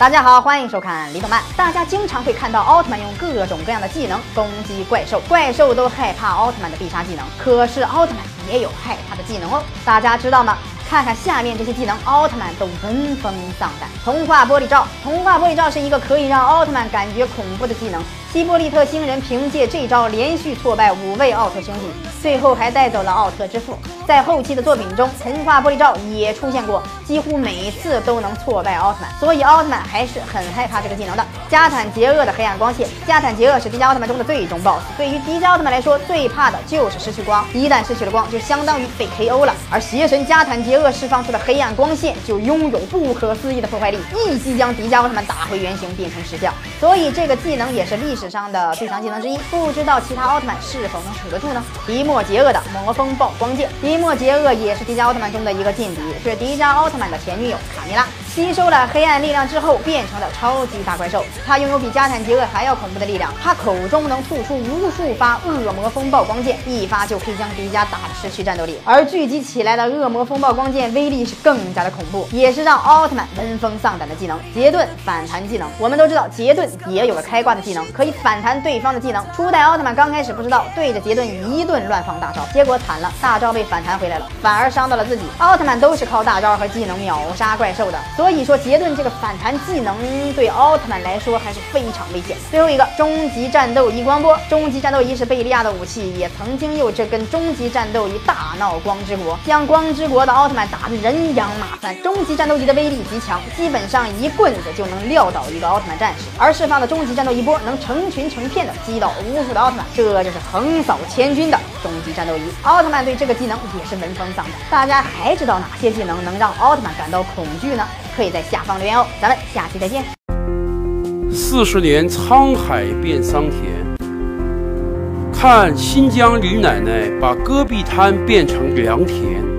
大家好，欢迎收看李动漫。大家经常会看到奥特曼用各种各样的技能攻击怪兽，怪兽都害怕奥特曼的必杀技能。可是奥特曼也有害怕的技能哦，大家知道吗？看看下面这些技能，奥特曼都闻风丧胆。童话玻璃罩，童话玻璃罩是一个可以让奥特曼感觉恐怖的技能。希波利特星人凭借这招连续挫败五位奥特兄弟，最后还带走了奥特之父。在后期的作品中神话玻璃罩也出现过，几乎每次都能挫败奥特曼，所以奥特曼还是很害怕这个技能的。加坦杰厄的黑暗光线，加坦杰厄是迪迦奥特曼中的最终 BOSS。对于迪迦奥特曼来说，最怕的就是失去光，一旦失去了光，就相当于被 KO 了。而邪神加坦杰厄释放出的黑暗光线，就拥有不可思议的破坏力，一击将迪迦奥特曼打回原形，变成石像。所以这个技能也是历史史。上的最强技能之一，不知道其他奥特曼是否能守得住呢？迪莫杰厄的魔风暴光剑，迪莫杰厄也是迪迦奥特曼中的一个劲敌，是迪迦奥特曼的前女友卡蜜拉。吸收了黑暗力量之后，变成了超级大怪兽。他拥有比加坦杰厄还要恐怖的力量，他口中能吐出无数发恶魔风暴光剑，一发就可以将迪迦打得失去战斗力。而聚集起来的恶魔风暴光剑威力是更加的恐怖，也是让奥特曼闻风丧胆的技能——杰顿反弹技能。我们都知道，杰顿也有个开挂的技能，可以反弹对方的技能。初代奥特曼刚开始不知道，对着杰顿一顿乱放大招，结果惨了，大招被反弹回来了，反而伤到了自己。奥特曼都是靠大招和技能秒杀怪兽的。所以说，杰顿这个反弹技能对奥特曼来说还是非常危险。最后一个终极战斗仪光波，终极战斗仪是贝利亚的武器，也曾经用这根终极战斗仪大闹光之国，将光之国的奥特曼打得人仰马翻。终极战斗仪的威力极强，基本上一棍子就能撂倒一个奥特曼战士，而释放的终极战斗一波能成群成片的击倒无数的奥特曼，这就是横扫千军的终极战斗仪。奥特曼对这个技能也是闻风丧胆。大家还知道哪些技能能让奥特曼感到恐惧呢？可以在下方留言哦，咱们下期再见。四十年沧海变桑田，看新疆李奶奶把戈壁滩变成良田。